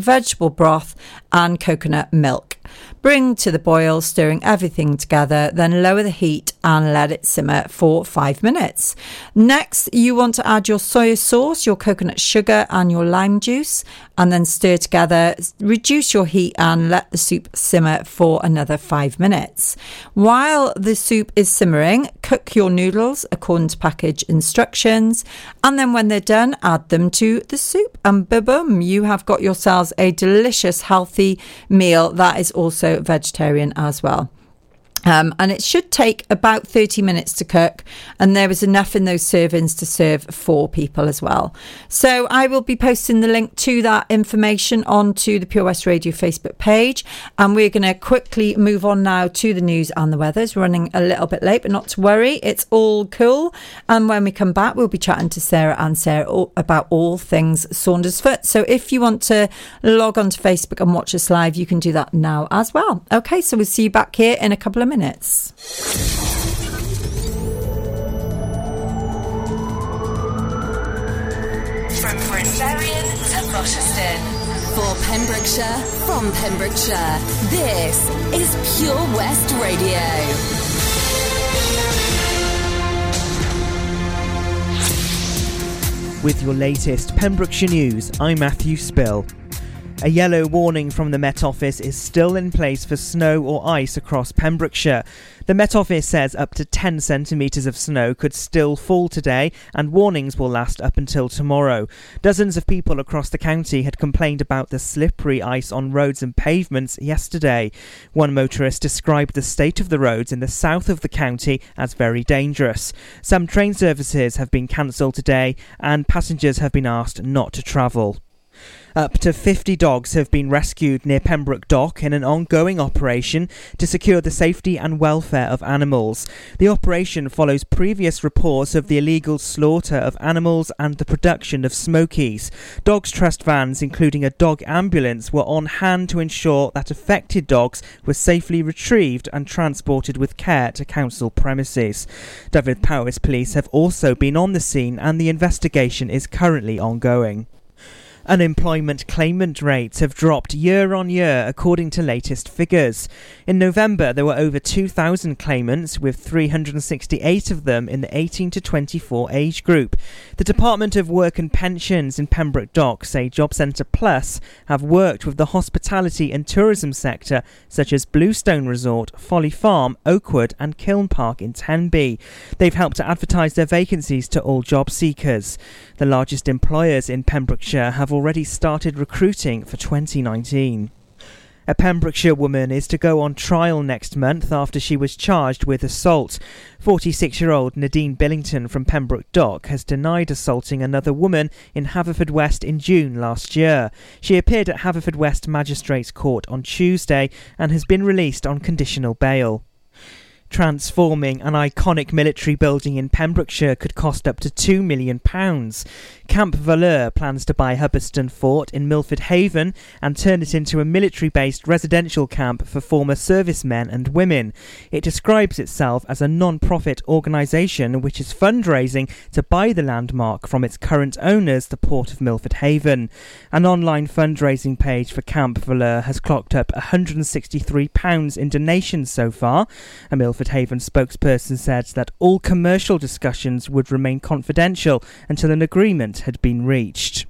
vegetable broth, and coconut milk. Bring to the boil, stirring everything together, then lower the heat and let it simmer for five minutes. Next, you want to add your soy sauce, your coconut sugar, and your lime juice, and then stir together. Reduce your heat and let the soup simmer for another five minutes. While the soup is simmering, cook your noodles according to package instructions, and then when they're done, add them to the soup, and boom, you have got yourselves a delicious, healthy meal that is also vegetarian as well. Um, and it should take about 30 minutes to cook, and there was enough in those servings to serve four people as well. So I will be posting the link to that information onto the Pure West Radio Facebook page, and we're going to quickly move on now to the news and the weather. It's running a little bit late, but not to worry, it's all cool. And when we come back, we'll be chatting to Sarah and Sarah about all things Saundersfoot. So if you want to log on to Facebook and watch us live, you can do that now as well. Okay, so we'll see you back here in a couple of minutes. From Bryn Berrian to Rochester. For Pembrokeshire, from Pembrokeshire, this is Pure West Radio. With your latest Pembrokeshire news, I'm Matthew Spill. A yellow warning from the Met Office is still in place for snow or ice across Pembrokeshire. The Met Office says up to 10 centimetres of snow could still fall today, and warnings will last up until tomorrow. Dozens of people across the county had complained about the slippery ice on roads and pavements yesterday. One motorist described the state of the roads in the south of the county as very dangerous. Some train services have been cancelled today, and passengers have been asked not to travel. Up to 50 dogs have been rescued near Pembroke Dock in an ongoing operation to secure the safety and welfare of animals. The operation follows previous reports of the illegal slaughter of animals and the production of smokies. Dogs Trust vans, including a dog ambulance, were on hand to ensure that affected dogs were safely retrieved and transported with care to council premises. Dyfed-Powys Police have also been on the scene and the investigation is currently ongoing. Unemployment claimant rates have dropped year on year according to latest figures. In November, there were over 2,000 claimants, with 368 of them in the 18 to 24 age group. The Department of Work and Pensions in Pembroke Dock say Job Centre Plus have worked with the hospitality and tourism sector, such as Bluestone Resort, Folly Farm, Oakwood, and Kiln Park in Tenby. They've helped to advertise their vacancies to all job seekers. The largest employers in Pembrokeshire have already started recruiting for 2019. A Pembrokeshire woman is to go on trial next month after she was charged with assault. 46 year old Nadine Billington from Pembroke Dock has denied assaulting another woman in Haverfordwest in June last year. She appeared at Haverfordwest Magistrates Court on Tuesday and has been released on conditional bail. Transforming an iconic military building in Pembrokeshire could cost up to £2 million. Camp Valour plans to buy Hubberston Fort in Milford Haven and turn it into a military based residential camp for former servicemen and women. It describes itself as a non profit organisation which is fundraising to buy the landmark from its current owners, the Port of Milford Haven. An online fundraising page for Camp Valour has clocked up £163 in donations so far. A Milford Haven spokesperson said that all commercial discussions would remain confidential until an agreement had been reached.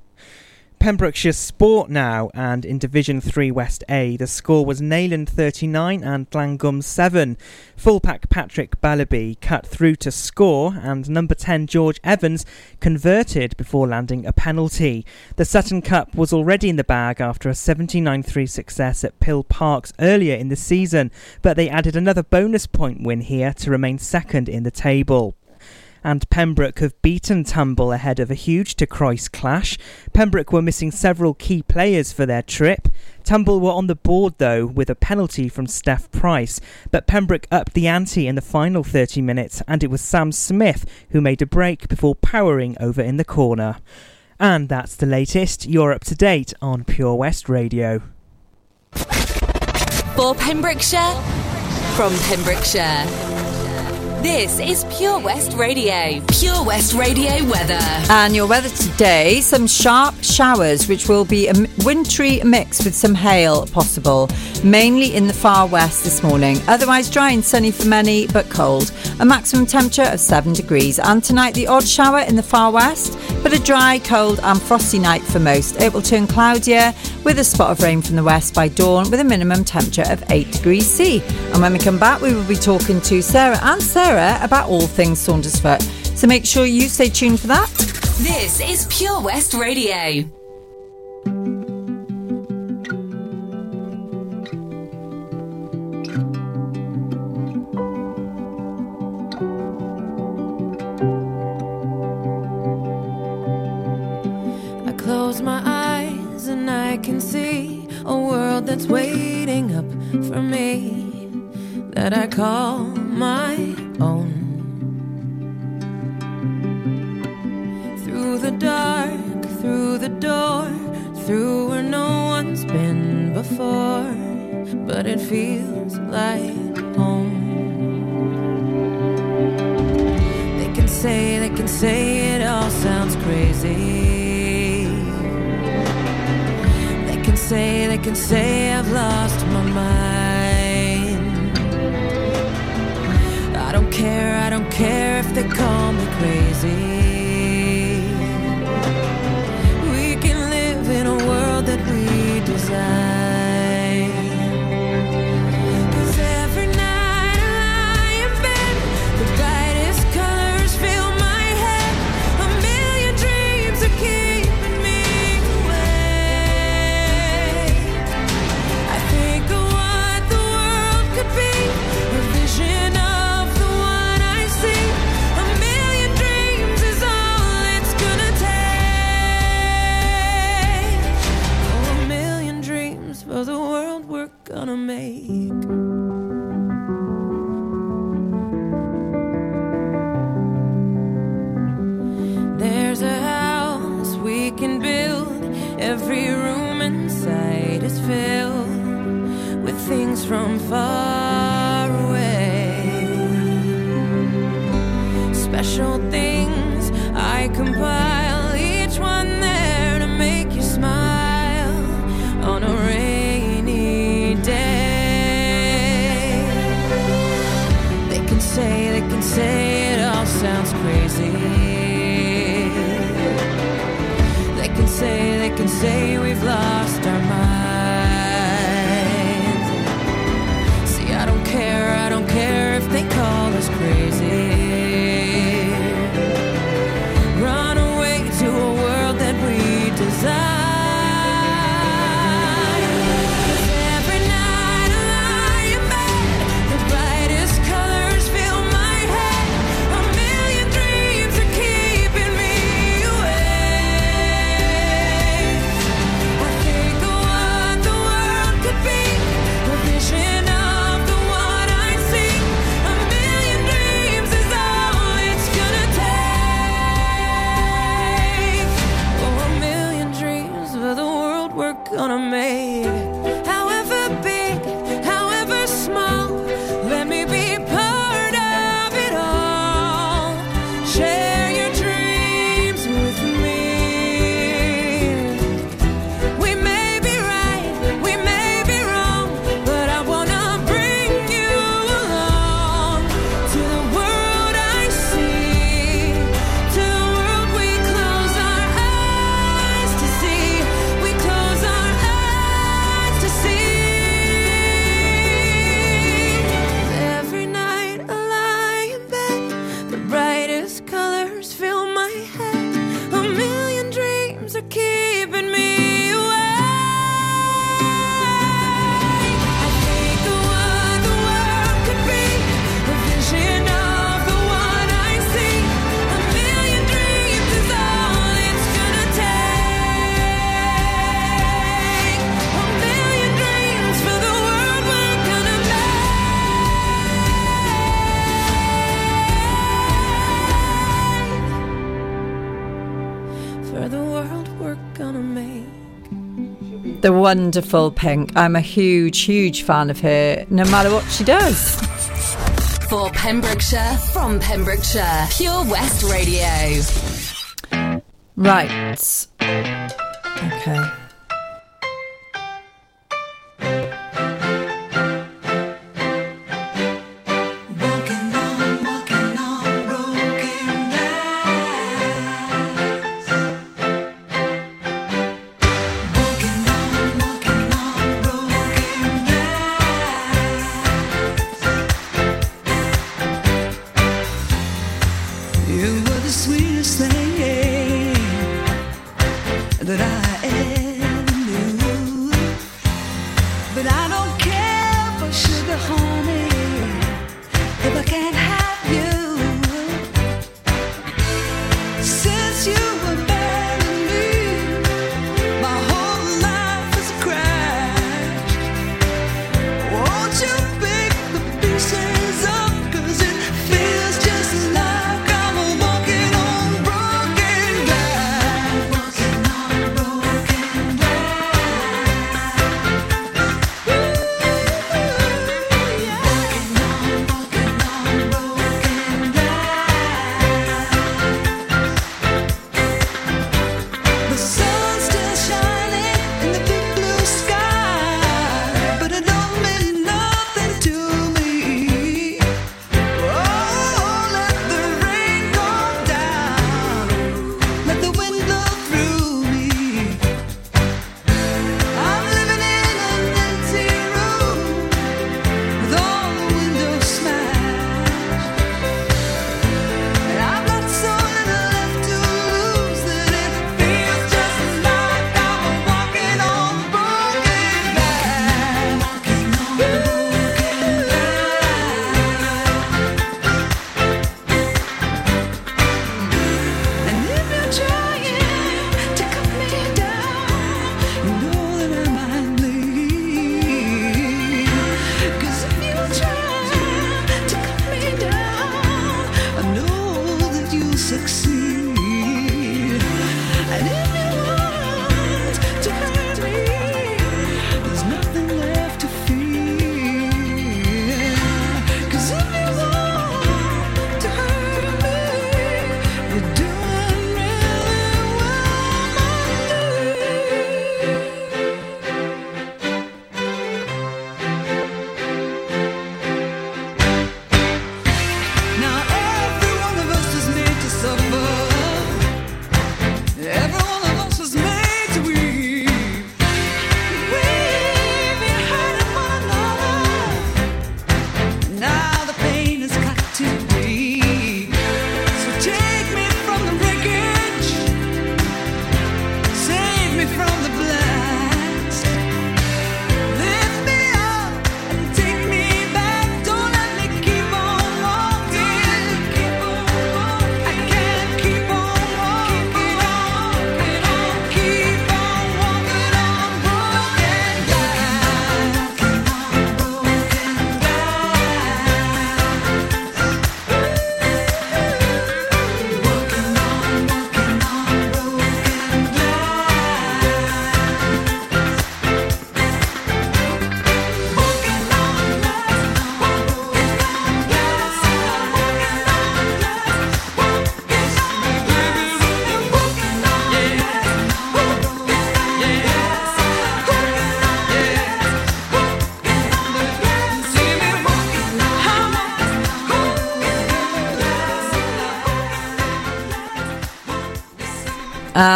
Pembrokeshire Sport now, and in Division 3 West A, the score was Neyland 39 and Llangwm 7. Fullback Patrick Ballaby cut through to score, and number 10 George Evans converted before landing a penalty. The Sutton Cup was already in the bag after a 79 3 success at Pill Parks earlier in the season, but they added another bonus point win here to remain second in the table and Pembroke have beaten Tumble ahead of a huge De Croyce clash. Pembroke were missing several key players for their trip. Tumble were on the board though with a penalty from Steph Price, but Pembroke upped the ante in the final 30 minutes and it was Sam Smith who made a break before powering over in the corner. And that's the latest. You're up to date on Pure West Radio. For Pembrokeshire, from Pembrokeshire. This is Pure West Radio. Pure West Radio weather. And your weather today some sharp showers, which will be a wintry mix with some hail possible, mainly in the far west this morning. Otherwise, dry and sunny for many, but cold. A maximum temperature of 7 degrees. And tonight, the odd shower in the far west, but a dry, cold, and frosty night for most. It will turn cloudier with a spot of rain from the west by dawn, with a minimum temperature of 8 degrees C. And when we come back, we will be talking to Sarah and Sarah about all things Saundersfoot. So make sure you stay tuned for that. This is Pure West Radio. I close my eyes and I can see a world that's waiting up for me that I call my through where no one's been before, but it feels like home. They can say, they can say it all sounds crazy. They can say, they can say I've lost my mind. I don't care, I don't care if they call me crazy. Special The wonderful Pink. I'm a huge, huge fan of her, no matter what she does. For Pembrokeshire, from Pembrokeshire, Pure West Radio. Right. Okay.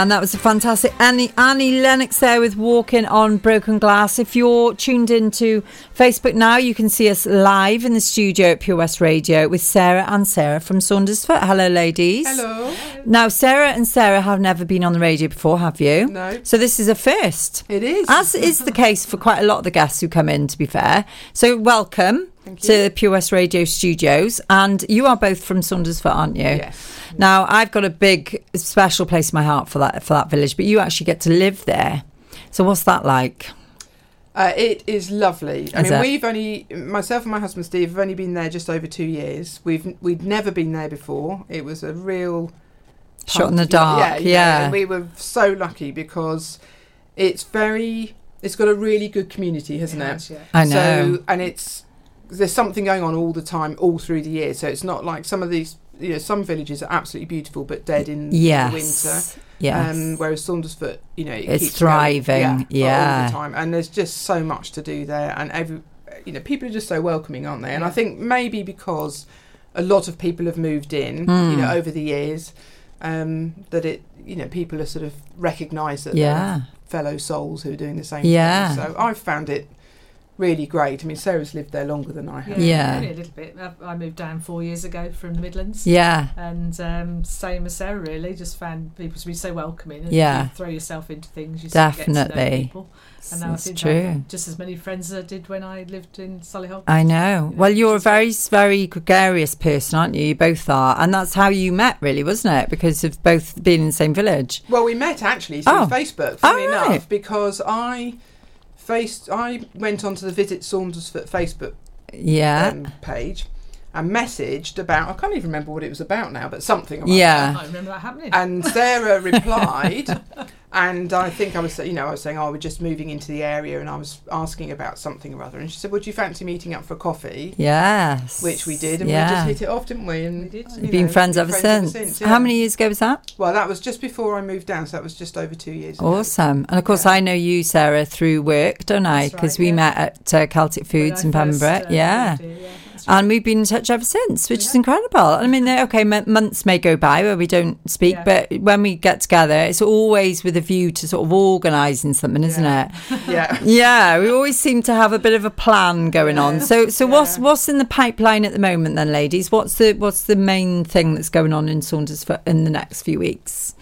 And that was a fantastic Annie, Annie Lennox there with Walking on Broken Glass. If you're tuned into Facebook now, you can see us live in the studio at Pure West Radio with Sarah and Sarah from Saundersfoot. Hello, ladies. Hello. Now, Sarah and Sarah have never been on the radio before, have you? No. So this is a first. It is. As is the case for quite a lot of the guests who come in, to be fair. So welcome to Pure West Radio Studios. And you are both from Saundersfoot, aren't you? Yes. Now, I've got a big special place in my heart for that for that village, but you actually get to live there. So what's that like? Uh, it is lovely. I Is mean, it? we've only myself and my husband Steve have only been there just over two years. We've we'd never been there before. It was a real Shot in the dark, Yeah, yeah. And we were so lucky because it's very. It's got a really good community, hasn't it? I know. So and it's there's something going on all the time, all through the year. So it's not like some of these. You know, some villages are absolutely beautiful, but dead in yes. the winter. Yes. Um, whereas Saundersfoot, you know, it It's keeps going, thriving, yeah, all the time, and there's just so much to do there, and every, you know, people are just so welcoming, aren't they? And I think maybe because a lot of people have moved in, Hmm. you know, over the years, um, that it, you know, people are sort of recognise that Yeah. they're fellow souls who are doing the same Yeah. thing. So I've found it really great. I mean, Sarah's lived there longer than I have. Yeah. Only a little bit. I, I moved down four years ago from the Midlands. yeah. And um, same as Sarah, really, just found people to be so welcoming. And Yeah. if you throw yourself into things, you sort get to know Definitely. people. And now I It's seem to true. have just as many friends as I did when I lived in Solihull. I know. Well, you're a very, very gregarious person, aren't you? You both are. And that's how you met, really, wasn't it? Because of both being in the same village. Well, we met actually through Oh. Facebook, funny Oh, enough, because I I went onto the Visit Saundersfoot Facebook Yeah. um, page and messaged about I can't even remember what it was about now, but something about Yeah. I remember that happening. And Sarah replied, and I think I was, you know, I was saying, oh, we're just moving into the area, and I was asking about something or other, and she said, would you fancy meeting up for coffee? Yes. Which we did, and yeah. we just hit it off, didn't we? And We did. you You've been know, friends, been ever, since. yeah. How many years ago was that? Well, that was just before I moved down, so that was just over two years. ago. Awesome. And of course, Yeah. I know you, Sarah, through work, don't I? Because right, we met at uh, Celtic Foods in Pembroke. uh, yeah. moved here, yeah, that's right. And we've been in touch ever since, which is incredible. I mean, okay, m- months may go by where we don't speak, Yeah. but when we get together, it's always with a view to sort of organising something, isn't Yeah. it? yeah. Yeah, we always seem to have a bit of a plan going on. So, so what's Yeah. what's in the pipeline at the moment, then, ladies? What's the what's the main thing that's going on in Saundersfoot in the next few weeks?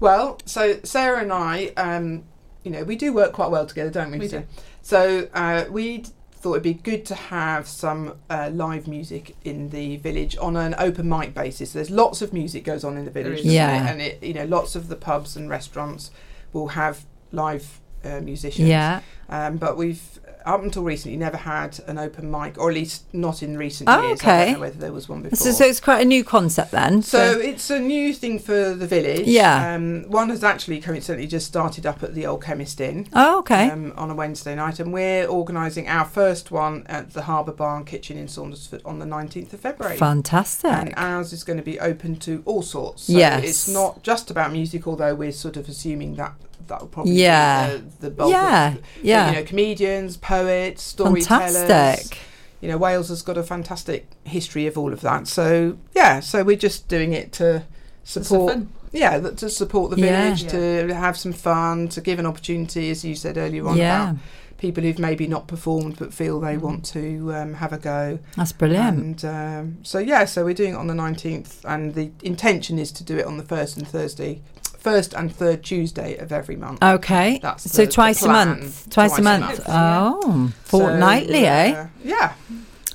Well, so Sarah and I, um, you know, we do work quite well together, don't we? We do. So uh, we thought it'd be good to have some uh, live music in the village on an open mic basis. There's lots of music goes on in the village, Yeah. it? and it, you know, lots of the pubs and restaurants will have live uh, musicians. Yeah. Um, but we've up until recently never had an open mic, or at least not in recent Oh, years. I okay. don't know whether there was one before. So, so it's quite a new concept then. So it's a new thing for the village. Yeah. Um, one has actually coincidentally just started up at the Old Chemist Inn oh, okay. um, on a Wednesday night, and we're organising our first one at the Harbour Bar and Kitchen in Saundersfoot on the 19th of February. Fantastic. And ours is going to be open to all sorts. So Yes. It's not just about music, although we're sort of assuming that that will probably Yeah. be the, the bulk yeah. of Yeah. you know, comedians, poets, storytellers. Fantastic. You know, Wales has got a fantastic history of all of that. So yeah, so we're just doing it to support. Yeah, to support the Yeah. village, to have some fun, to give an opportunity, as you said earlier on, Yeah. about people who've maybe not performed but feel they Mhm. want to um, have a go. That's brilliant. And um, so yeah, so we're doing it on the nineteenth, and the intention is to do it on the first and Thursday, first and third Tuesday of every month. Okay. That's so the- the twice a month. Twice, Twice a a month. month, yeah. Oh, So, fortnightly, eh? uh, Yeah,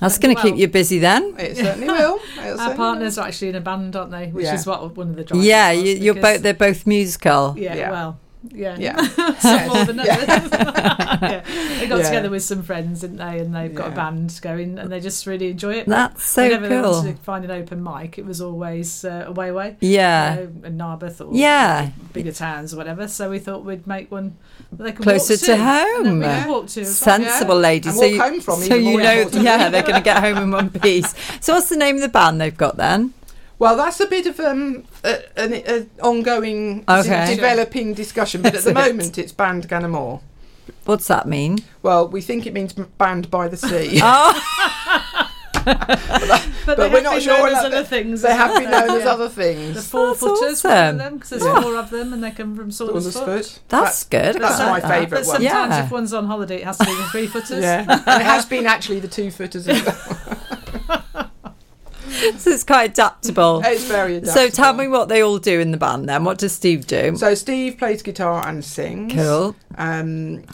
That's going to keep you busy then. it certainly will. It'll Our certainly partners are actually in a band, aren't they? Which Yeah. is what one of the drivers Yeah, you, you're both. They're both musical. Yeah, Yeah. well, yeah. Yeah. Some more than Yeah. others. yeah. They got Yeah. together with some friends, didn't they? And they've got a band going, and they just really enjoy it. That's so Whenever cool. wanted to find an open mic, it was always uh, away away. Yeah. You know, in Narberth or Yeah. bigger towns or whatever. So we thought we'd make one they could Closer walk to to, home. we walk to. as well. Sensible Yeah. ladies. And so walk you, home from, so you know, yeah, they're going to get home in one piece. So what's the name of the band they've got then? Well, that's a bit of um, a, an a ongoing, de- Okay. developing discussion, but at the moment it's Band Ganamore. What's that mean? Well, we think it means m- band by the sea. Oh, But, But they we're not sure known as other things. they as have well, been known so, as yeah. other things. The four That's footers, awesome. one of them, because there's Yeah. four of them, and they come from Saundersfoot. Saundersfoot. that's good. That's quite my like that. favourite But one. sometimes Yeah. if one's on holiday, it has to be the three footers. Yeah, and it has been actually the two footers. as well. So it's quite adaptable. It's very adaptable. So tell me what they all do in the band then. What does Steve do? So Steve plays guitar and sings. cool. Um,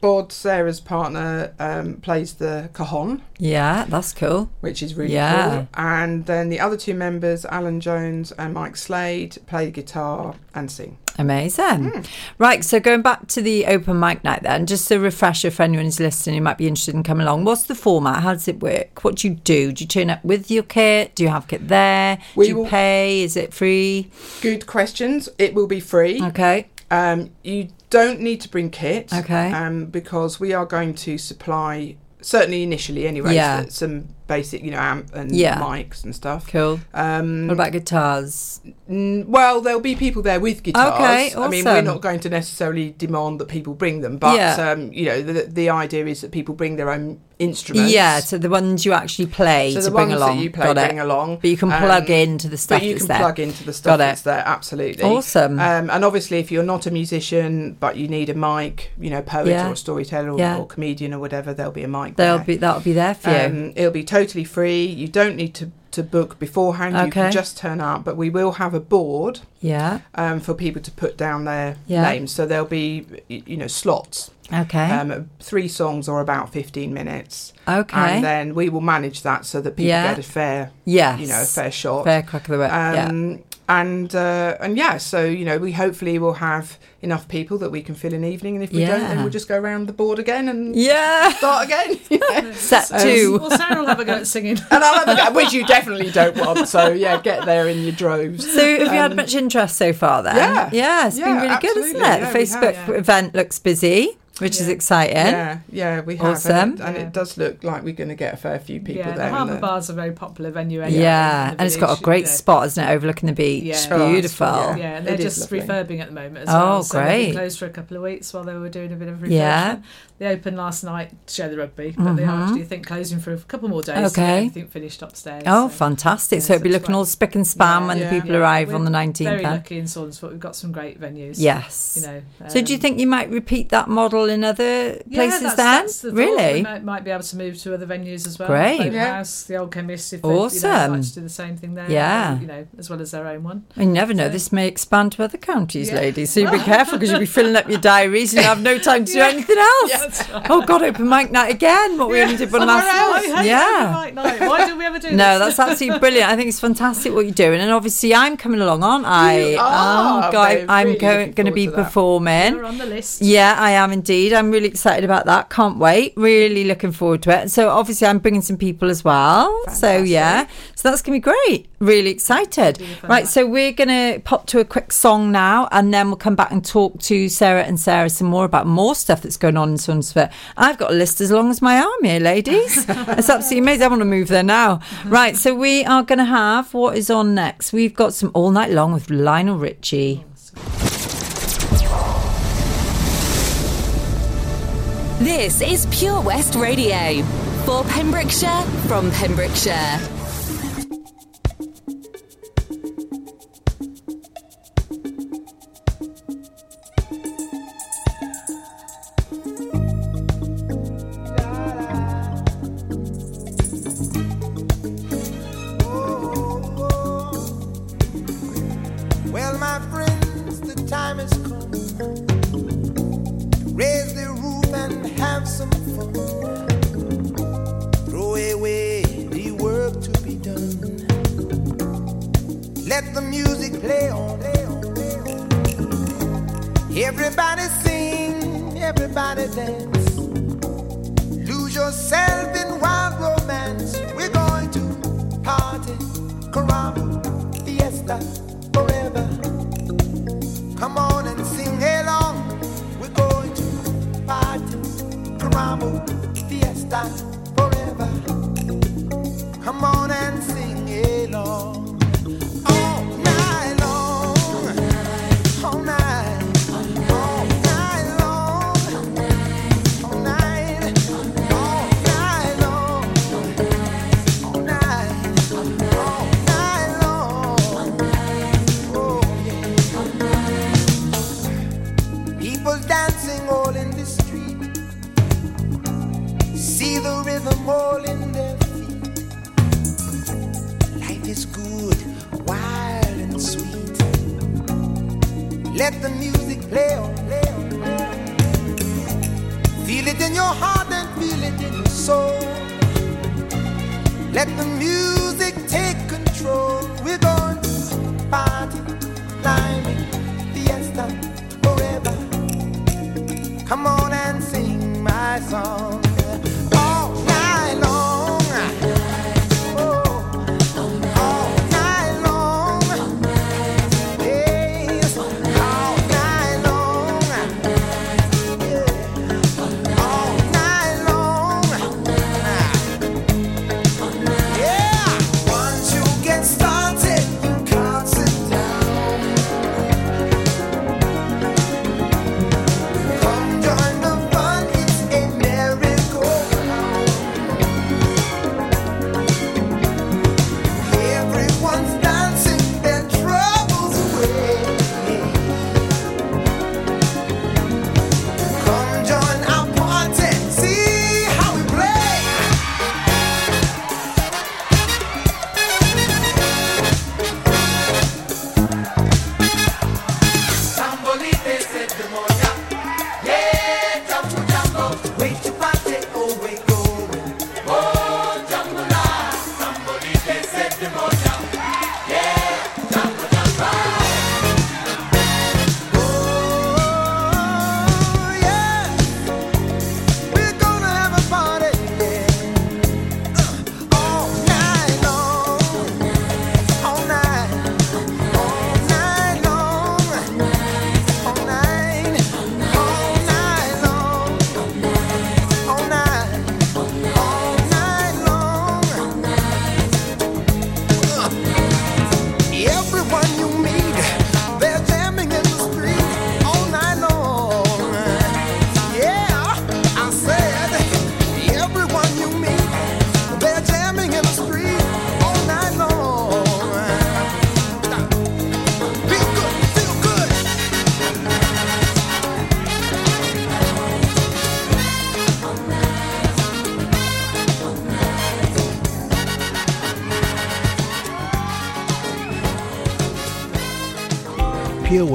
Bod, Sarah's partner, um, plays the cajon, Yeah, that's cool. which is really Yeah. cool. And then the other two members, Alan Jones and Mike Slade, play guitar and sing. Amazing. Hmm. Right, so going back to the open mic night then, just a refresher for anyone who's listening who might be interested in coming along. What's the format? How does it work? What do you do? Do you turn up with your kit? Do you have kit there? We do you will- pay? Is it free? Good questions. It will be free. Okay. Um, you don't need to bring kit. Okay. Um, because we are going to supply certainly initially anyway. Yeah. some basic, you know, amp and Yeah. mics and stuff. Cool. Um, What about guitars? Mm, Well, there'll be people there with guitars. Okay, I mean, we're not going to necessarily demand that people bring them, but Yeah. um, you know, the, the idea is that people bring their own instruments. Yeah, so the ones you actually play so to the bring ones along. that you play, bring along. But you can plug Um, into the stuff But you can there. plug into the stuff that's there. Absolutely. Awesome. Um, and obviously, if you're not a musician but you need a mic, you know, poet Yeah. or storyteller or, Yeah. or comedian or whatever, there'll be a mic. They'll there. be that'll be there for you. Um, it'll be totally free. You don't need to, to book beforehand. You can just turn up. But we will have a board yeah. um, for people to put down their Yeah. names. So there'll be, you know, slots. Okay. Um, three songs are about 15 minutes. okay. And then we will manage that so that people Yeah. get a fair, yes. you know, a fair shot. Fair crack of the whip. yeah. Um, And uh, and yeah, so you know, we hopefully will have enough people that we can fill an evening, and if we don't, then we'll just go around the board again and Yeah. start again. Yeah. Set Um, two. Well, Sarah will have a go at singing. And I'll have a go, which you definitely don't want. So yeah, get there in your droves. So have you had Um, much interest so far then? Yeah. Yeah, it's been Yeah, really good, isn't it? Yeah, the Facebook have, yeah. event looks busy, which is exciting. Yeah, yeah, we have, Awesome. and, it, and Yeah. it does look like we're going to get a fair few people yeah, there. the and Harbour the- Bar's a very popular venue. Anyway, Yeah, in the and it's got a great yeah. spot, isn't it, overlooking the beach? Yeah. Oh, Beautiful. that's- Yeah, and they're It is just refurbing at the moment as Oh, well. So great. been closed for a couple of weeks while they were doing a bit of refurbishment. Yeah. They opened last night to show the rugby, but they are actually, I think, closing for a couple more days to Mm-hmm. Okay. get everything finished upstairs. Oh, so- fantastic. yeah, so it'll be looking right. all spick and span Yeah, when yeah, the people yeah. arrive We're on the 19th. Very then. lucky in Saundersfoot. We've got some great venues. Yes. You know. so do you um, think you might repeat that model in other yeah, places that's, then? that's the thought. We really? might, might be able to move to other venues as well. Great. Boat Yeah. House, the old chemist, if they you know, Awesome. like to do the same thing there. Yeah. You know, as well as their own one. You never know. So- This may expand to other counties, Yeah. ladies. So you be careful because you'll be filling up your diaries and you have no time to do anything else. Oh God, open mic night again. What we only did one last night. Yeah. Why did we ever do No, this? that's absolutely brilliant. I think it's fantastic what you're doing, and obviously I'm coming along, aren't I? You um, are. oh God, I'm going going to be to performing. We're on the list. Yeah, I am indeed. I'm really excited about that. Can't wait. Really looking forward to it. So obviously I'm bringing some people as well. So yeah, so that's gonna be great. Really excited. Right, so we're gonna pop to a quick song now, and then we'll come back and talk to Sarah and Sarah some more about more stuff that's going on in Saundersfoot. I've got a list as long as my arm here, ladies. it's absolutely amazing. I want to move there now. Right, so we are gonna have what is on next. We've got some all night long with Lionel Richie. This is Pure West Radio for Pembrokeshire from Pembrokeshire.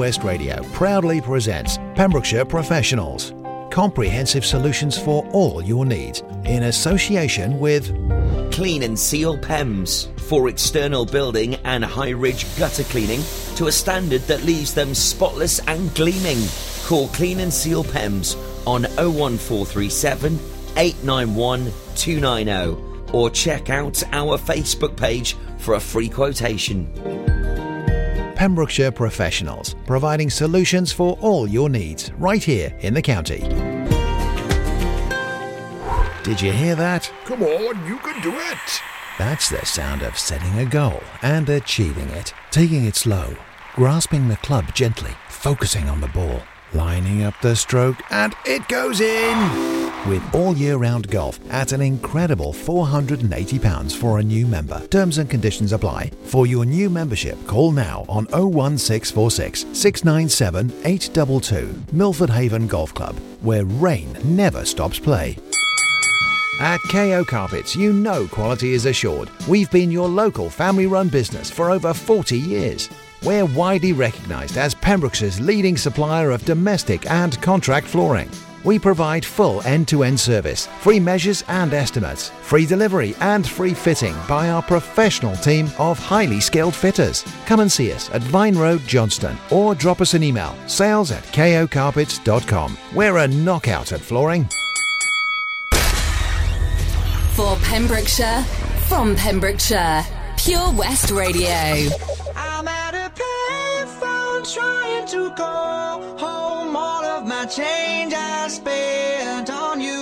West Radio proudly presents Pembrokeshire Professionals. Comprehensive solutions for all your needs in association with Clean and Seal PEMS for external building and high ridge gutter cleaning to a standard that leaves them spotless and gleaming. Call Clean and Seal PEMS on 01437 891 290 or check out our Facebook page for a free quotation. Pembrokeshire Professionals, providing solutions for all your needs right here in the county. Did you hear that? Come on, you can do it. That's the sound of setting a goal and achieving it. Taking it slow, grasping the club gently, focusing on the ball, lining up the stroke, and it goes in! With all year round golf at an incredible £480 for a new member. Terms and conditions apply. For your new membership, call now on 01646 697 822. Milford Haven Golf Club, where rain never stops play. At KO Carpets, you know quality is assured. We've been your local family run business for over 40 years. We're widely recognised as Pembroke's leading supplier of domestic and contract flooring. We provide full end to end service, free measures and estimates, free delivery and free fitting by our professional team of highly skilled fitters. Come and see us at Vine Road, Johnston, or drop us an email sales at kocarpets.com. We're a knockout at flooring. For Pembrokeshire, from Pembrokeshire, Pure West Radio. I'm at a payphone trying to call home all of my change I spent on you.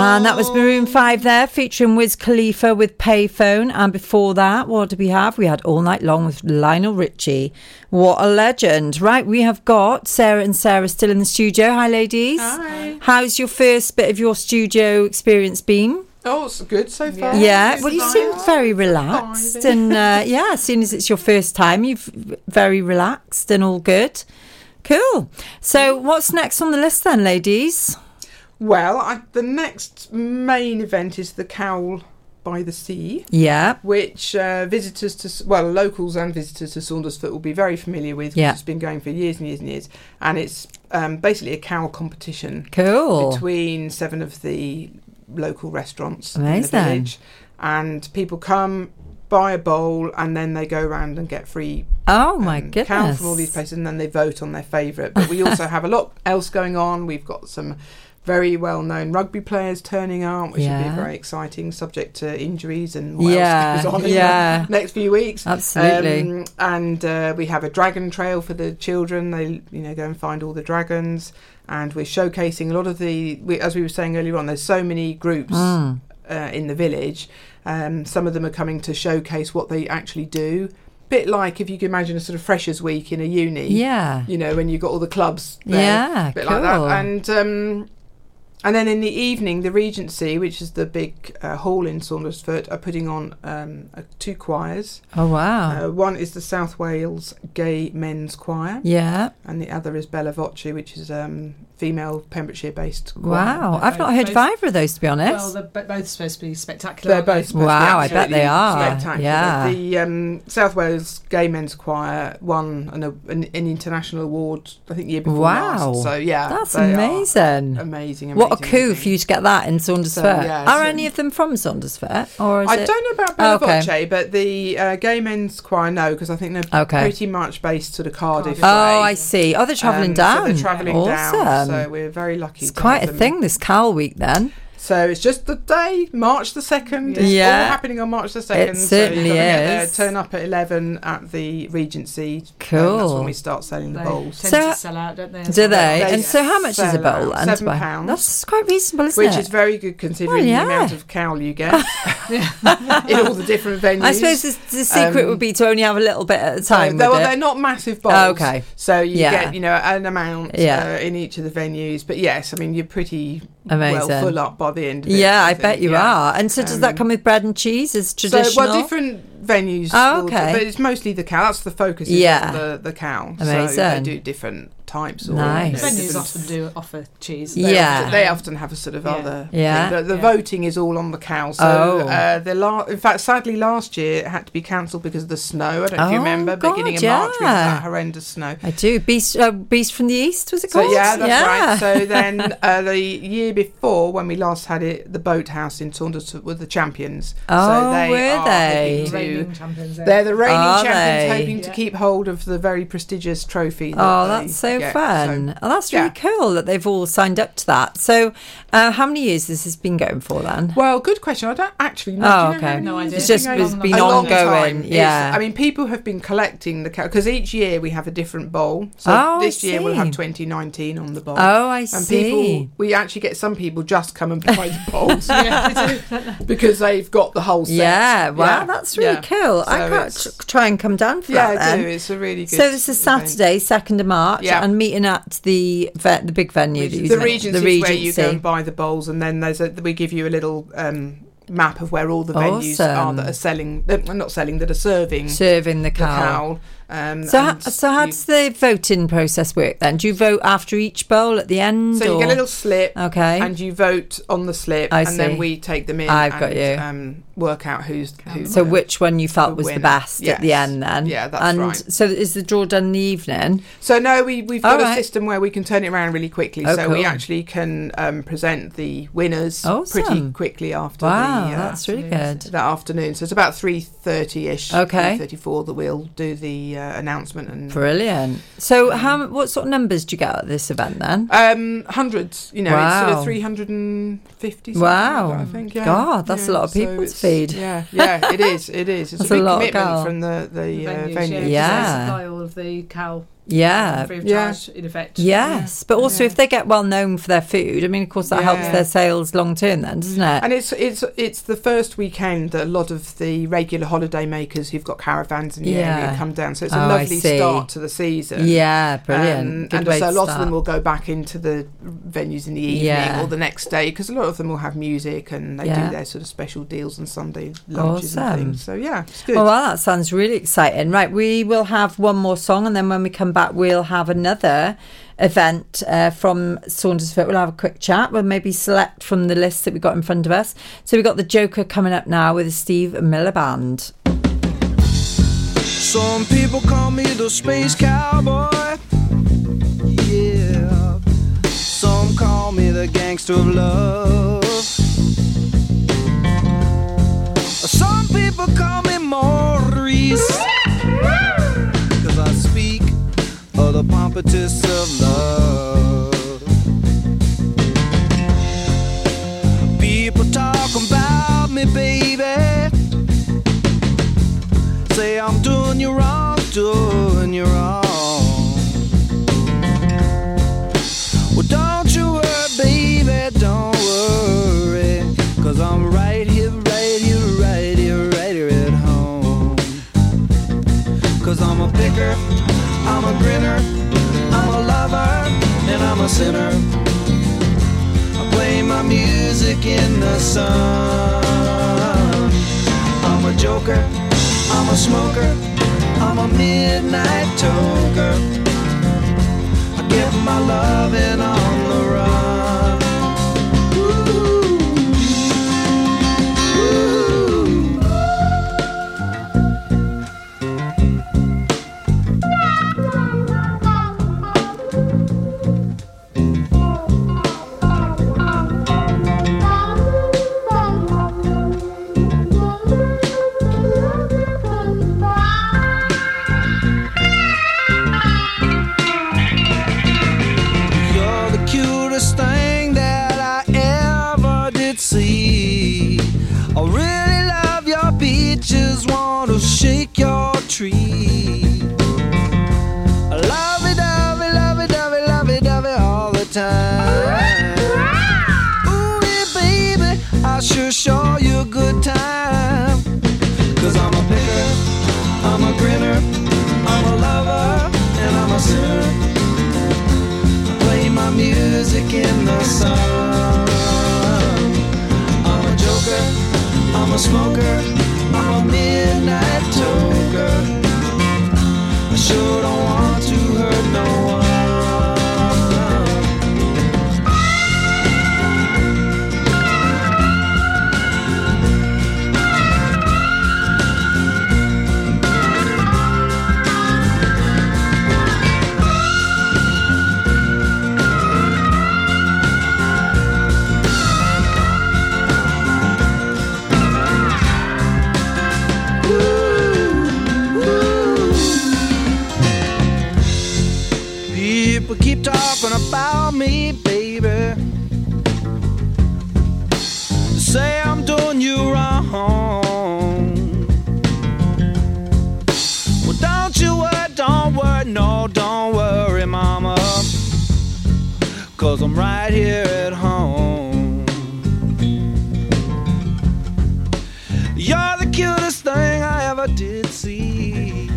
And that was Maroon 5 there, featuring Wiz Khalifa with Payphone. And before that, what did we have? We had All Night Long with Lionel Richie. What a legend. Right, we have got Sarah and Sarah still in the studio. Hi, ladies. Hi. How's your first bit of your studio experience been? Oh, it's good so far. Yeah, well, you seem very relaxed, and uh, yeah, as soon as it's your first time, you've very relaxed and all good. Cool. So, what's next on the list then, ladies? Well, I, the next main event is the Cawl by the Sea. Yeah. Which uh, visitors to, well, locals and visitors to Saundersfoot will be very familiar with. Yeah. It's been going for years and years and years. And it's um, basically a cawl competition. Cool. Between seven of the local restaurants in the village. And people come, buy a bowl, and then they go around and get free Oh my um, cawl goodness. from all these places, and then they vote on their favourite. But we also have a lot else going on. We've got some very well-known rugby players turning up, which will Yeah. be very exciting, subject to injuries and what Yeah, else goes on in yeah. the next few weeks. Absolutely. Um, and uh, we have a dragon trail for the children. They, you know, go and find all the dragons. And we're showcasing a lot of the, we, as we were saying earlier on, there's so many groups Mm. uh, in the village. Um, some of them are coming to showcase what they actually do. Bit like if you can imagine a sort of freshers week in a uni. Yeah. You know, when you've got all the clubs. There, Yeah, bit like that. And um, and then in the evening, the Regency, which is the big uh, hall in Saundersfoot, are putting on um, uh, two choirs. Oh, wow. Uh, one is the South Wales Gay Men's Choir. Yeah. And the other is Bella Voce, which is um, female Pembrokeshire-based choir. Wow. I've not heard of either of those, to be honest. Well, they're bo- both supposed to be spectacular. They're both supposed Wow, to be I bet they are. Spectacular. Yeah. The um, South Wales Gay Men's Choir won an, an, an international award, I think, the year before Wow. last. So yeah, That's they are amazing. amazing, What a amazing, coup for you to get that in Saundersfoot. So, yeah, Are so- any of them from Saundersfoot? Or is I it... don't know about Bella Oh, okay. But the uh, Gay Men's Choir, no, because I think they're Okay. pretty much based sort of Cardiff. Oh. I see. Oh, they're travelling Um, down. So they're travelling awesome. down. So we're very lucky. It's to quite a them. thing, this Cawl week, then. So it's just the day, March the second. It's Yeah. all happening on March the second. It certainly so you've got to get there, is. turn up at eleven at the Regency. Cool. Um, that's when we start selling the bowls. tend So- to sell out, don't they? Do well? they? They and so, how much is a bowl? out. And Seven buy- pounds. That's quite reasonable, isn't Which is very good considering Well, yeah. the amount of cawl you get in all the different venues. I suppose the, the secret Um, would be to only have a little bit at a So time. they're, with well, it. they're not massive bowls. Oh, okay. So you Yeah. get, you know, an amount Yeah. uh, in each of the venues. But yes, I mean, you're pretty Amazing. well full up by the end of it. Yeah, I think, bet you yeah. are. And so, does that Um, come with bread and cheese as traditional? So, well, different venues. Oh, will okay. but it's mostly the cawl. That's the focus. Yeah. the the cawl. So they do different types. Or, Nice. you know, Venues often do offer cheese. They Yeah. often, they often have a sort of Yeah. other. Yeah. thing. The, the Yeah. voting is all on the cawl. So Oh. uh, the la- in fact, sadly, last year it had to be cancelled because of the snow. I don't know if you Oh, remember. God, beginning of yeah. March, we had that horrendous snow. I do. Beast, uh, Beast from the East, was it So called? yeah, that's Yeah. right. So then uh, the year before, when we last had it, the boathouse in Saundersfoot were the champions. Oh, so they were are they? hoping to- Reigning champions. there. They're the reigning Are champions, they? hoping to keep hold of the very prestigious trophy. that Oh, that's so get. fun. oh, that's really yeah. cool that they've all signed up to that. So, uh, how many years has this been going for then? Well, good question. I don't actually know. Oh, Do you know okay. No idea. it's It's just been it's been A long ongoing. time. It's- Yeah. I mean, people have been collecting the because each year we have a different bowl. So Oh, I this year we'll have 2019 on the bowl. Oh, I and see. And people, we actually get some people just come and buy the bowls Yeah, because they've got the whole set. Yeah, wow, Yeah, that's really yeah. cool. I So can't try and come down for Yeah, that. I do. It's a really good. So this is. Saturday, second of March, Yeah. And meeting at the ve- the big venue. you the Regency the is where you go and buy the bowls, and then there's a we give you a little um, map of where all the venues are that are selling, that are not selling, that are serving serving the the cawl. Um, So, and so how you- does the voting process work then? Do you vote after each bowl at the end? So you get a little slip, Okay. and you vote on the slip, I and see. then we take them in. I've and, got you. Um, work out who's who. so the- which one you felt the was the winner. best at the end then? Yeah, that's and right. so is the draw done in the evening? So no, we we've All got right. a system where we can turn it around really quickly. Oh, so we actually can um, present the winners Awesome. pretty quickly after Wow, the. Uh, that's really good. that afternoon. So it's about three thirty ish. Okay. thirty four that we'll do the uh, announcement and Brilliant. So how what sort of numbers do you get at this event then? um hundreds. You know, it's sort of three hundred and fifty. Wow. I think. Yeah. God, that's a lot of so people to it's- Yeah, yeah, it is. It is. It's That's a a big lot commitment cawl. from the the, The uh, venues, venue. yeah, 'cause Yeah. They supply all of the cawl Yeah. free of Yeah. charge in effect. Yes, but also if they get well known for their food, I mean, of course, that helps their sales long term, then, doesn't it? And it's it's it's the first weekend that a lot of the regular holiday makers who've got caravans in the Yeah. area come down. So it's a Oh, lovely start to the season. yeah, brilliant. Um, Good and way so a to lot of them will go back into the venues in the evening Yeah. or the next day because a lot of them will have music and they Yeah. do their sort of special deals on Sunday lunches Awesome. and things. So yeah, it's good. Oh, well, that sounds really exciting. Right, we will have one more song, and then when we come back, we'll have another event uh, from Saundersfoot. We'll have a quick chat. We'll maybe select from the list that we've got in front of us. So we've got the Joker coming up now with the Steve Miller Band. Some people call me the space cowboy. Yeah. Some call me the gangster of love. Some people call me Maurice. The pompatus of love. Sinner. I play my music in the sun. I'm a joker. I'm a smoker, I'm a midnight toker. I get my loving on the a play my music in the sun. I'm a joker, I'm a smoker, I'm a midnight talking about me, baby. Say I'm doing you wrong. Well, don't you worry, don't worry, no, don't worry, mama. Cause I'm right here at home. You're the cutest thing I ever did see.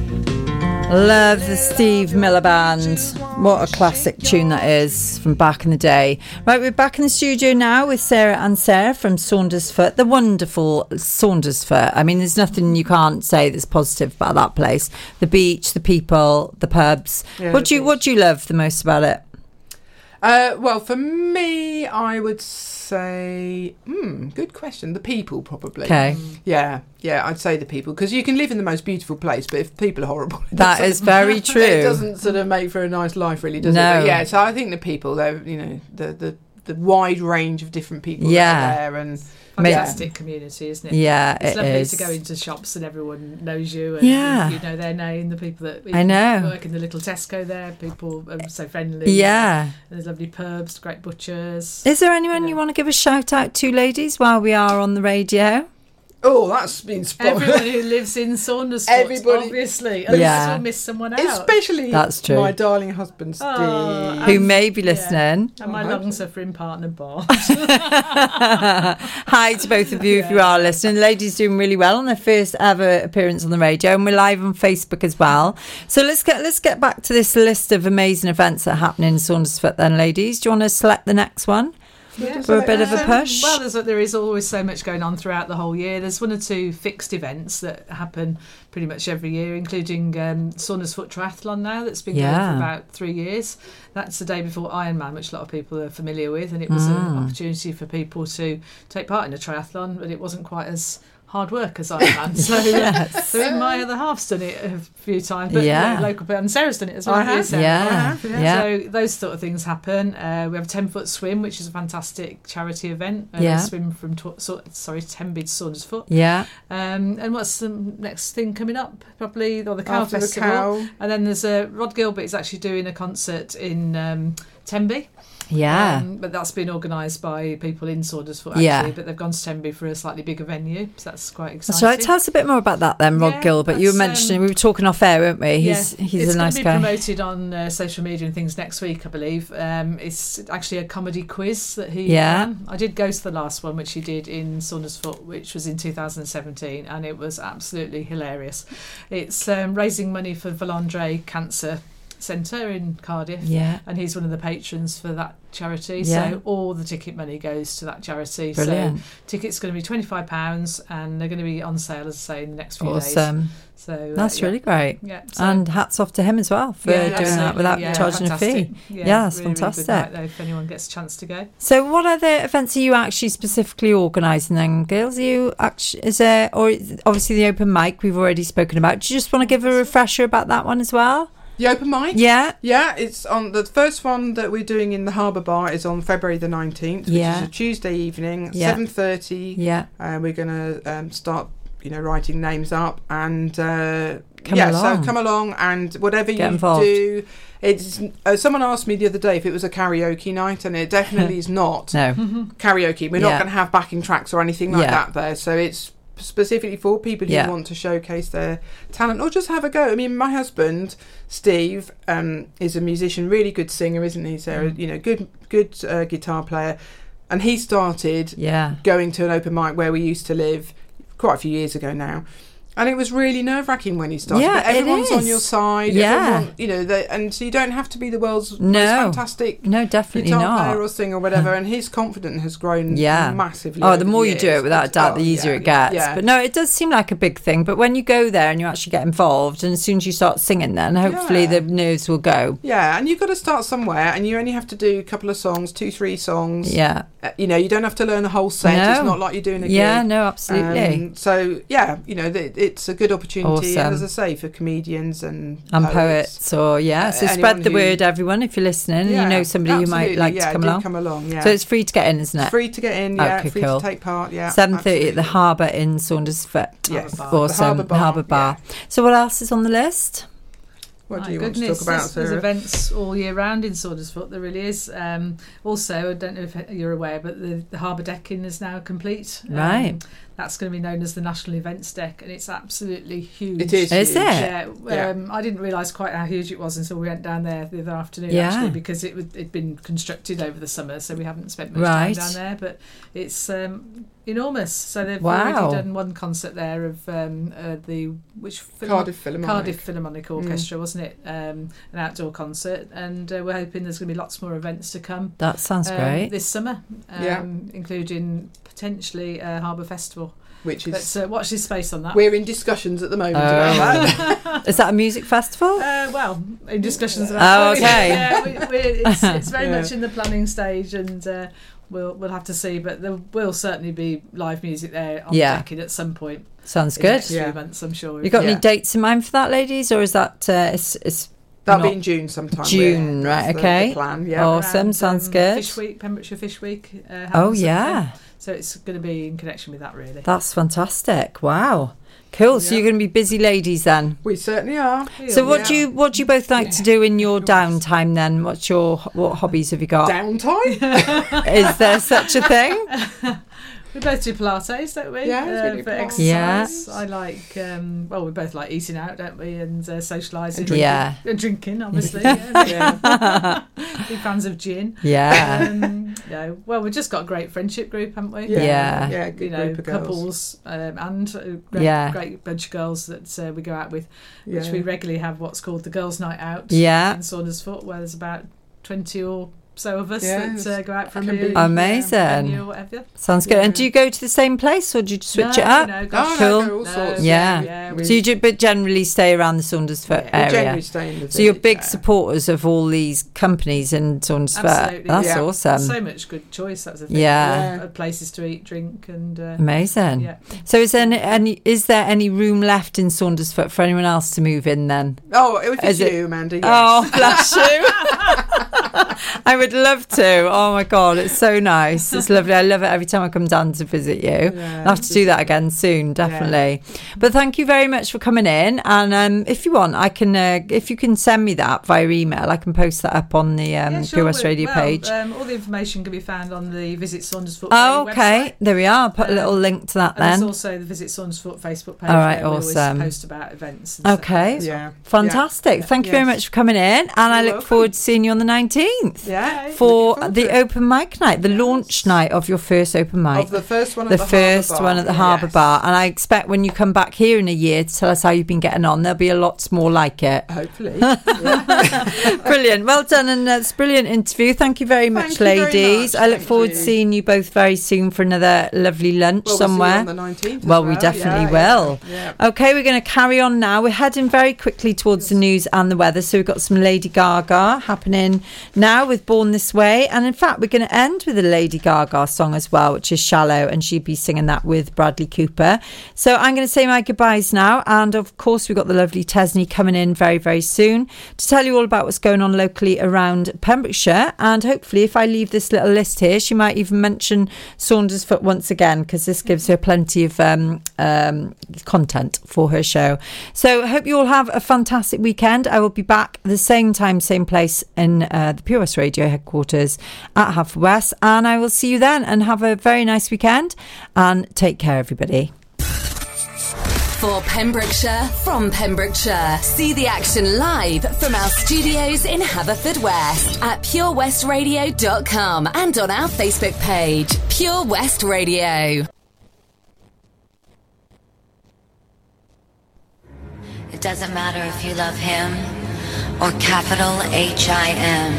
Love the Steve Miller Band. What a classic tune that is from back in the day. Right, we're back in the studio now with Sarah and Sarah from Saundersfoot, the wonderful Saundersfoot. I mean, there's nothing you can't say that's positive about that place. The beach, the people, the pubs. Yeah, what do you what do you love the most about it? Uh, well, for me, I would say, hmm, good question. The people, probably. Okay. Yeah, yeah, I'd say the people because you can live in the most beautiful place, but if people are horrible, it That is very true. It doesn't sort of make for a nice life, really, does it? No. But yeah, so I think the people, they're you know the the the wide range of different people Yeah. that are there, and Fantastic community, isn't it? Yeah, it's it lovely is. to go into shops and everyone knows you. And Yeah. you know their name. The people that I know. work in the little Tesco there. People are so friendly. Yeah. And there's lovely pubs, great butchers. Is there anyone you want to give a shout out to, ladies, while we are on the radio? Oh, that's been spoiled. Everyone who lives in Saundersfoot, Everybody- obviously, unless Yeah. we'll miss someone out. Especially That's true. my darling husband Steve. Oh, Who may be listening. And my I long suffering partner, Bob. Hi to both of you if you are listening. The lady's doing really well on their first ever appearance on the radio, and we're live on Facebook as well. So let's get let's get back to this list of amazing events that are happening in Saundersfoot. Then, ladies, do you want to select the next one for a bit of a Um, push? Well, there's, there is always so much going on throughout the whole year. There's one or two fixed events that happen pretty much every year, including um, Saundersfoot Triathlon now that's been going Yeah. for about three years. That's the day before Ironman, which a lot of people are familiar with, and it was Mm. an opportunity for people to take part in a triathlon, but it wasn't quite as hard work as I Ironman. so, uh, Yes. so even my other half's done it a few times, but Yeah. yeah. local and Sarah's done it as well. I haven't you, have. Sarah? Yeah, I have, yeah. yeah. So those sort of things happen. Uh, we have a ten foot swim, which is a fantastic charity event. Uh, Yeah. Swim from Tw- so, sorry Tenby to Saundersfoot. yeah. Um, and what's the next thing coming up? Probably or the Cow After the Festival. cow. And then there's a Rhod Gilbert is actually doing a concert in um, Tenby. Yeah. Um, but that's been organised by people in Saundersfoot actually. Yeah. But they've gone to Tenby for a slightly bigger venue, so that's quite exciting. That's right. Tell us a bit more about that then, Rhod Yeah, Gilbert. You were mentioning, um, we were talking off air, weren't we? He's, yeah, he's a nice going to be guy. promoted on uh, social media and things next week, I believe. Um, it's actually a comedy quiz that he Yeah. ran. I did go to the last one, which he did in Saundersfoot, which was in 2017, and it was absolutely hilarious. It's um, raising money for Velindre Cancer Centre in Cardiff, Yeah. and he's one of the patrons for that charity. Yeah. So all the ticket money goes to that charity. Brilliant. So tickets going to be twenty five pounds, and they're going to be on sale, as I say, in the next few days. So uh, That's yeah. really great. Yeah, so- and hats off to him as well for Yeah, doing that without yeah, charging a fee. Yeah, that's really, really good fantastic. night, though, if anyone gets a chance to go. So, what other events are you actually specifically organising then, girls? Are you actually, is there, or is- obviously the open mic we've already spoken about. Do you just want to give a refresher about that one as well? The open mic? Yeah. Yeah, it's on the first one that we're doing in the Harbour Bar is on February the 19th, which Yeah. is a Tuesday evening, Yeah. 7.30. Yeah. Uh, we're going to um, start, you know, writing names up and... Uh, Come yeah, along. so come along and whatever Get you involved. do. It's uh, someone asked me the other day if it was a karaoke night, and it definitely is not No. karaoke. We're Yeah. not going to have backing tracks or anything like Yeah. that there. So it's specifically for people who Yeah. want to showcase their talent or just have a go. I mean, my husband Steve um, is a musician, really good singer, isn't he? So Mm. you know, good good uh, guitar player, and he started Yeah. going to an open mic where we used to live quite a few years ago now. And it was really nerve wracking when he started. Yeah, but everyone's on your side. Yeah. Everyone, you know, they, and so you don't have to be the world's No. most fantastic No, definitely not. player or singer or whatever. and his confidence has grown Yeah. massively. Oh, the more you do it, without a doubt, the easier yeah, it gets. Yeah. But no, it does seem like a big thing. But when you go there and you actually get involved, and as soon as you start singing, then hopefully Yeah. the nerves will go. Yeah, and you've got to start somewhere, and you only have to do a couple of songs, two, three songs. Yeah. Uh, you know, you don't have to learn the whole set. No. It's not like you're doing a Yeah, gig. no, absolutely. Um, so yeah, you know, th- it's a good opportunity, Awesome. and as I say, for comedians and And poets, or yeah, Uh, so anyone spread the who- word, everyone. If you're listening, and Yeah, you know somebody who might like yeah, to come along. come along, yeah. So it's free to get in, isn't it? It's free to get in, yeah, Okay, free cool. to take part, yeah. Seven thirty at the Harbour in Saundersfoot. Yes, the awesome. Harbour Bar, Harbour Bar. So what else is on the list? What My do you want to goodness, talk about, there's, there's events all year round in Saundersfoot. There really is. Um, also, I don't know if you're aware, but the, the harbour decking is now complete. Um, Right. That's going to be known as the National Events Deck, and it's absolutely huge. It is Is huge. it? Yeah, Yeah. um, I didn't realise quite how huge it was until we went down there the other afternoon. Yeah. Actually, because it it'd been constructed over the summer, so we haven't spent much Right. time down there. But it's um, enormous. So they've Wow. already done one concert there of um, uh, the which Philharmo- Cardiff Philharmonic. Cardiff Philharmonic Mm. Orchestra, wasn't it? Um, an outdoor concert, and uh, we're hoping there's going to be lots more events to come. That sounds um, great. this summer, um, Yeah. including potentially a harbour festival. Which is Let's uh, watch this space on that. we're in discussions at the moment Oh. about that. is that a music festival? Uh, well, in discussions Oh, okay. yeah, we, we, it's, it's very Yeah. much in the planning stage, and uh, we'll we'll have to see. But there will certainly be live music there on Yeah. decking at some point. Sounds in good. next Yeah. months, I'm sure. You got any dates in mind for that, ladies, or is that uh, it's, it's That'll be in June sometime. June, we're- right, that's okay. The plan, yeah. Awesome, Around, sounds um, good. Fish Week, Pembrokeshire Fish Week. Uh, Oh happens at- yeah, So it's going to be in connection with that, really. that's fantastic. Wow, cool. So you're going to be busy ladies then. We certainly are. So what do you what do you both like to do in your downtime then? What's your what hobbies have you got? Downtime? Is there such a thing? We both do Pilates, don't we? Yeah, we uh, do for Pilates. exercise. Yeah. I like. Um, well, we both like eating out, don't we? And uh, socialising. And drinking. Yeah. And drinking, obviously. yeah. Big fans of gin. Yeah. Um, yeah. Well, we've just got a great friendship group, haven't we? Yeah. yeah, You good know, group of couples um, and a great, Yeah. great bunch of girls that uh, we go out with, which Yeah. we regularly have what's called the Girls' Night Out Yeah. in Saundersfoot, where there's about 20 or so of us Yeah, that uh, go out for I a can beer. yeah, Amazing. venue or whatever. Sounds good. And do you go to the same place or do you switch no, it up? No, Oh, gosh, no, Cool. go all no, sorts. Yeah. yeah. We- So you do, but generally stay around the Saundersfoot Yeah. we area. generally stay in the So you're big yeah. supporters of all these companies in Saundersfoot. Absolutely. That's Yeah. awesome. So much good choice. That's the thing. Yeah. Uh, places to eat, drink, and uh, Amazing. yeah. So is there any, any is there any room left in Saundersfoot for anyone else to move in then? Oh, if it's Is it- you, Amanda. Yes. Oh, bless you. I would love to. Oh my god, it's so nice. It's lovely. I love it every time I come down to visit you. Yeah, I'll have to do that again soon, definitely. But thank you very much for coming in. And um, if you want, I can uh, if you can send me that via email, I can post that up on the um, Yeah, Pure West Radio well, page. Um, all the information can be found on the Visit Saundersfoot oh, website. okay. There we are. Put a Um, little link to that And there's also the Visit Saundersfoot Facebook page. All right, where we awesome. post about events. And stuff Okay. like that as well. Yeah. Fantastic. Thank you very much for coming in. And I You're look welcome. forward to seeing you on the 19th. Yeah. For the it. open mic night, the launch night of your first open mic. Of the first one at the, the first Harbour one Bar. at the Harbour Yes. Bar. And I expect when you come back here in a year to tell us how you've been getting on, there'll be a lot more like it. Hopefully. brilliant. Well done. And that's a brilliant interview. Thank you very much, Thank you very ladies. much. I look Thank forward you. to seeing you both very soon for another lovely lunch Well, we'll see you somewhere. on the 19th as well, we definitely Yeah, will. yeah, Okay, we're going to carry on now. We're heading very quickly towards the news and the weather. So we've got some Lady Gaga happening now with Born This Way. And in fact, we're going to end with a Lady Gaga song as well, which is Shallow. And she'd be singing that with Bradley Cooper. So I'm going to say my goodbyes now. And of course, we've got the lovely Tesney coming in very, very soon to tell you all about what's going on locally around Pembrokeshire. And hopefully, if I leave this little list here, she might even mention Saundersfoot once again because this gives her plenty of um, um, content for her show. So I hope you all have a fantastic weekend. I will be back the same time, same place in uh, the Pure West Radio headquarters at Haverwest. And I will see you then and have a very nice weekend and take care, everybody. For Pembrokeshire, from Pembrokeshire. See the action live from our studios in Haverfordwest at purewestradio.com and on our Facebook page, Pure West Radio. It doesn't matter if you love him or capital H I M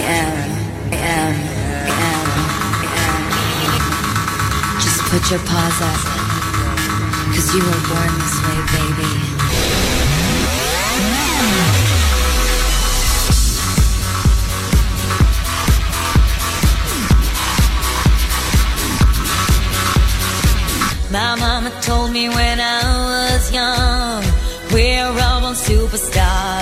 M M M M. Just put your paws up, cause you were born this way, baby. My mama told me when I was young, we're all born superstars.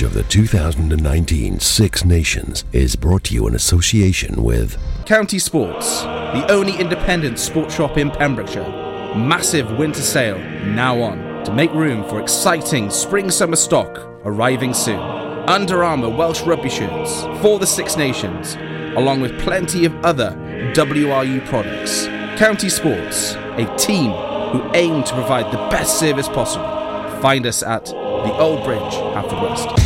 Coverage of the 2019 Six Nations is brought to you in association with County Sports, the only independent sports shop in Pembrokeshire. Massive winter sale now on to make room for exciting spring summer stock arriving soon. Under Armour Welsh rugby shirts for the Six Nations, along with plenty of other WRU products. County Sports, a team who aim to provide the best service possible. Find us at the Old Bridge, Haverfordwest.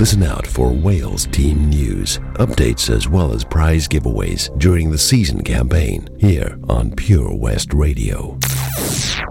Listen out for Wales team news, updates as well as prize giveaways during the season campaign here on Pure West Radio.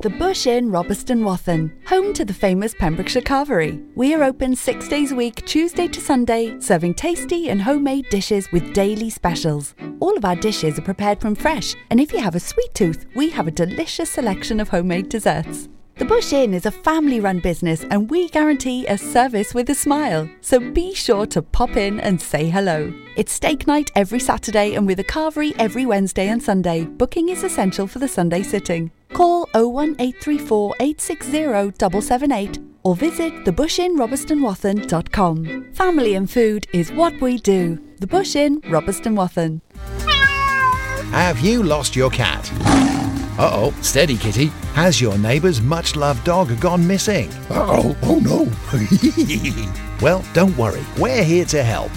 The Bush Inn, Robeston Wathen, home to the famous Pembrokeshire Carvery. We are open six days a week, Tuesday to Sunday, serving tasty and homemade dishes with daily specials. All of our dishes are prepared from fresh, and if you have a sweet tooth, we have a delicious selection of homemade desserts. The Bush Inn is a family run business and we guarantee a service with a smile. So be sure to pop in and say hello. It's steak night every Saturday and with a carvery every Wednesday and Sunday. Booking is essential for the Sunday sitting. Call 01834 860 778 or visit thebushinrobertsonwathen.com. Family and food is what we do. The Bush Inn, Robeston Wathen. Have you lost your cat? Uh oh, steady kitty. Has your neighbour's much loved dog gone missing? Uh oh, oh no. well, don't worry, we're here to help.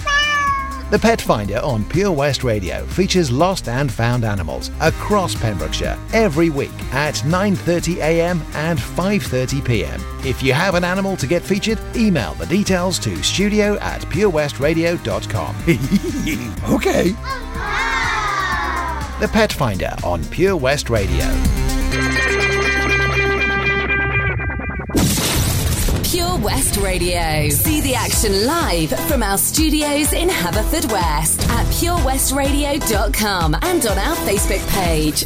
The Pet Finder on Pure West Radio features lost and found animals across Pembrokeshire every week at 9:30 a.m. and 5:30 p.m. If you have an animal to get featured, email the details to studio at purewestradio.com. okay. The Pet Finder on Pure West Radio. Pure West Radio. See the action live from our studios in Haverfordwest at purewestradio.com and on our Facebook page.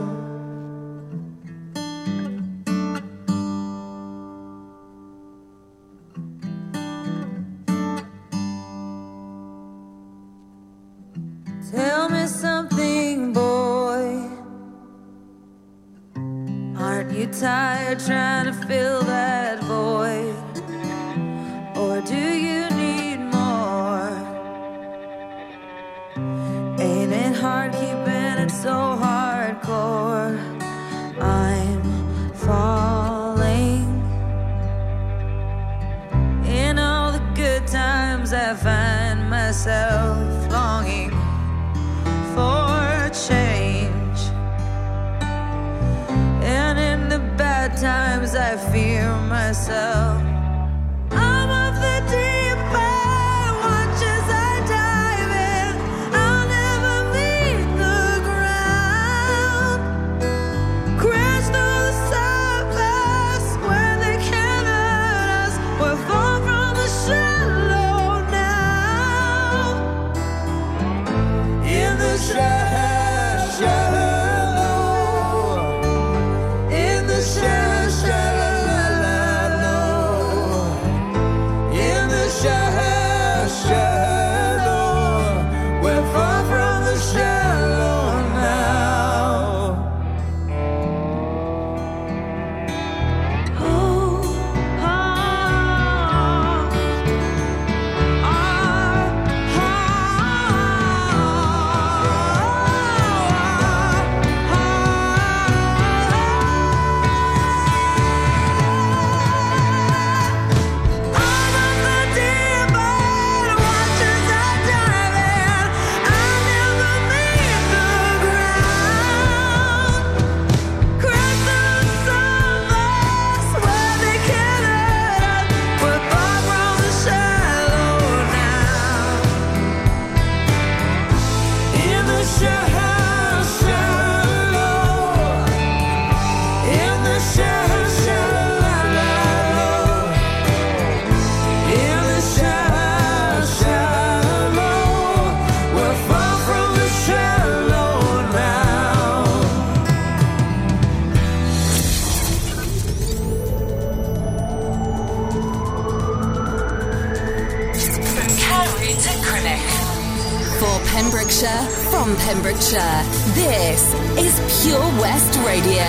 This is Pure West Radio.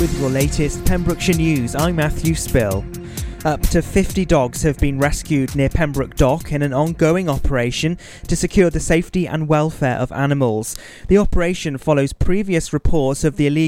With your latest Pembrokeshire news, I'm Matthew Spill. Up to 50 dogs have been rescued near Pembroke Dock in an ongoing operation to secure the safety and welfare of animals. The operation follows previous reports of the illegal